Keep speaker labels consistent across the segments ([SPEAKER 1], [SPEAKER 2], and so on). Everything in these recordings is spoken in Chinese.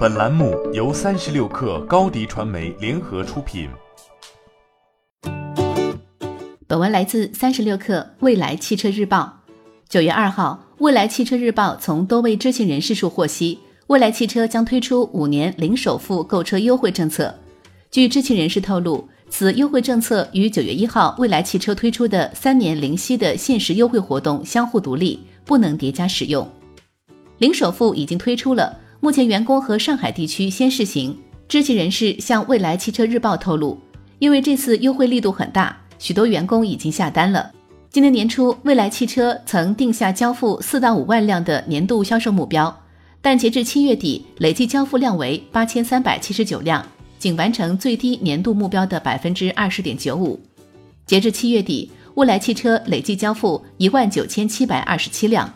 [SPEAKER 1] 本栏目由三十六氪高低传媒联合出品。
[SPEAKER 2] 本文来自三十六氪未来汽车日报。九月二号，未来汽车日报从多位知情人士处获悉，未来汽车将推出五年零首付购车优惠政策。据知情人士透露，此优惠政策与九月一号未来汽车推出的三年零息的限时优惠活动相互独立，不能叠加使用。零首付已经推出了。目前，员工和上海地区先试行。知情人士向未来汽车日报透露，因为这次优惠力度很大，许多员工已经下单了。今年年初，未来汽车曾定下交付四到五万辆的年度销售目标，但截至七月底，累计交付量为八千三百七十九辆，仅完成最低年度目标的百分之二十点九五。截至七月底，未来汽车累计交付一万九千七百二十七辆。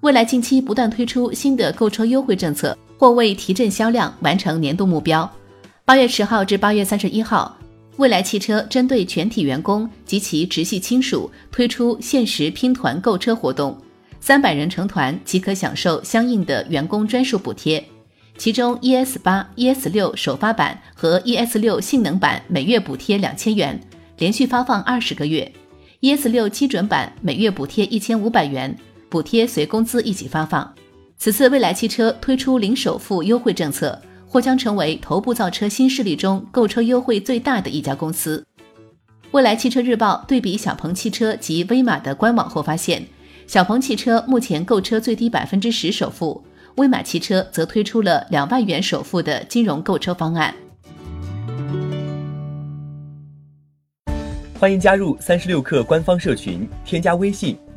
[SPEAKER 2] 未来近期不断推出新的购车优惠政策，或为提振销量、完成年度目标。八月十号至八月三十一号，未来汽车针对全体员工及其直系亲属推出限时拼团购车活动，三百人成团即可享受相应的员工专属补贴。其中，ES 八、ES 六首发版和 ES 六性能版每月补贴两千元，连续发放二十个月；ES 六基准版每月补贴一千五百元。补贴随工资一起发放。此次蔚来汽车推出零首付优惠政策，或将成为头部造车新势力中购车优惠最大的一家公司。蔚来汽车日报对比小鹏汽车及威马的官网后发现，小鹏汽车目前购车最低百分之十首付，威马汽车则推出了两万元首付的金融购车方案。
[SPEAKER 3] 欢迎加入三十六氪官方社群，添加微信。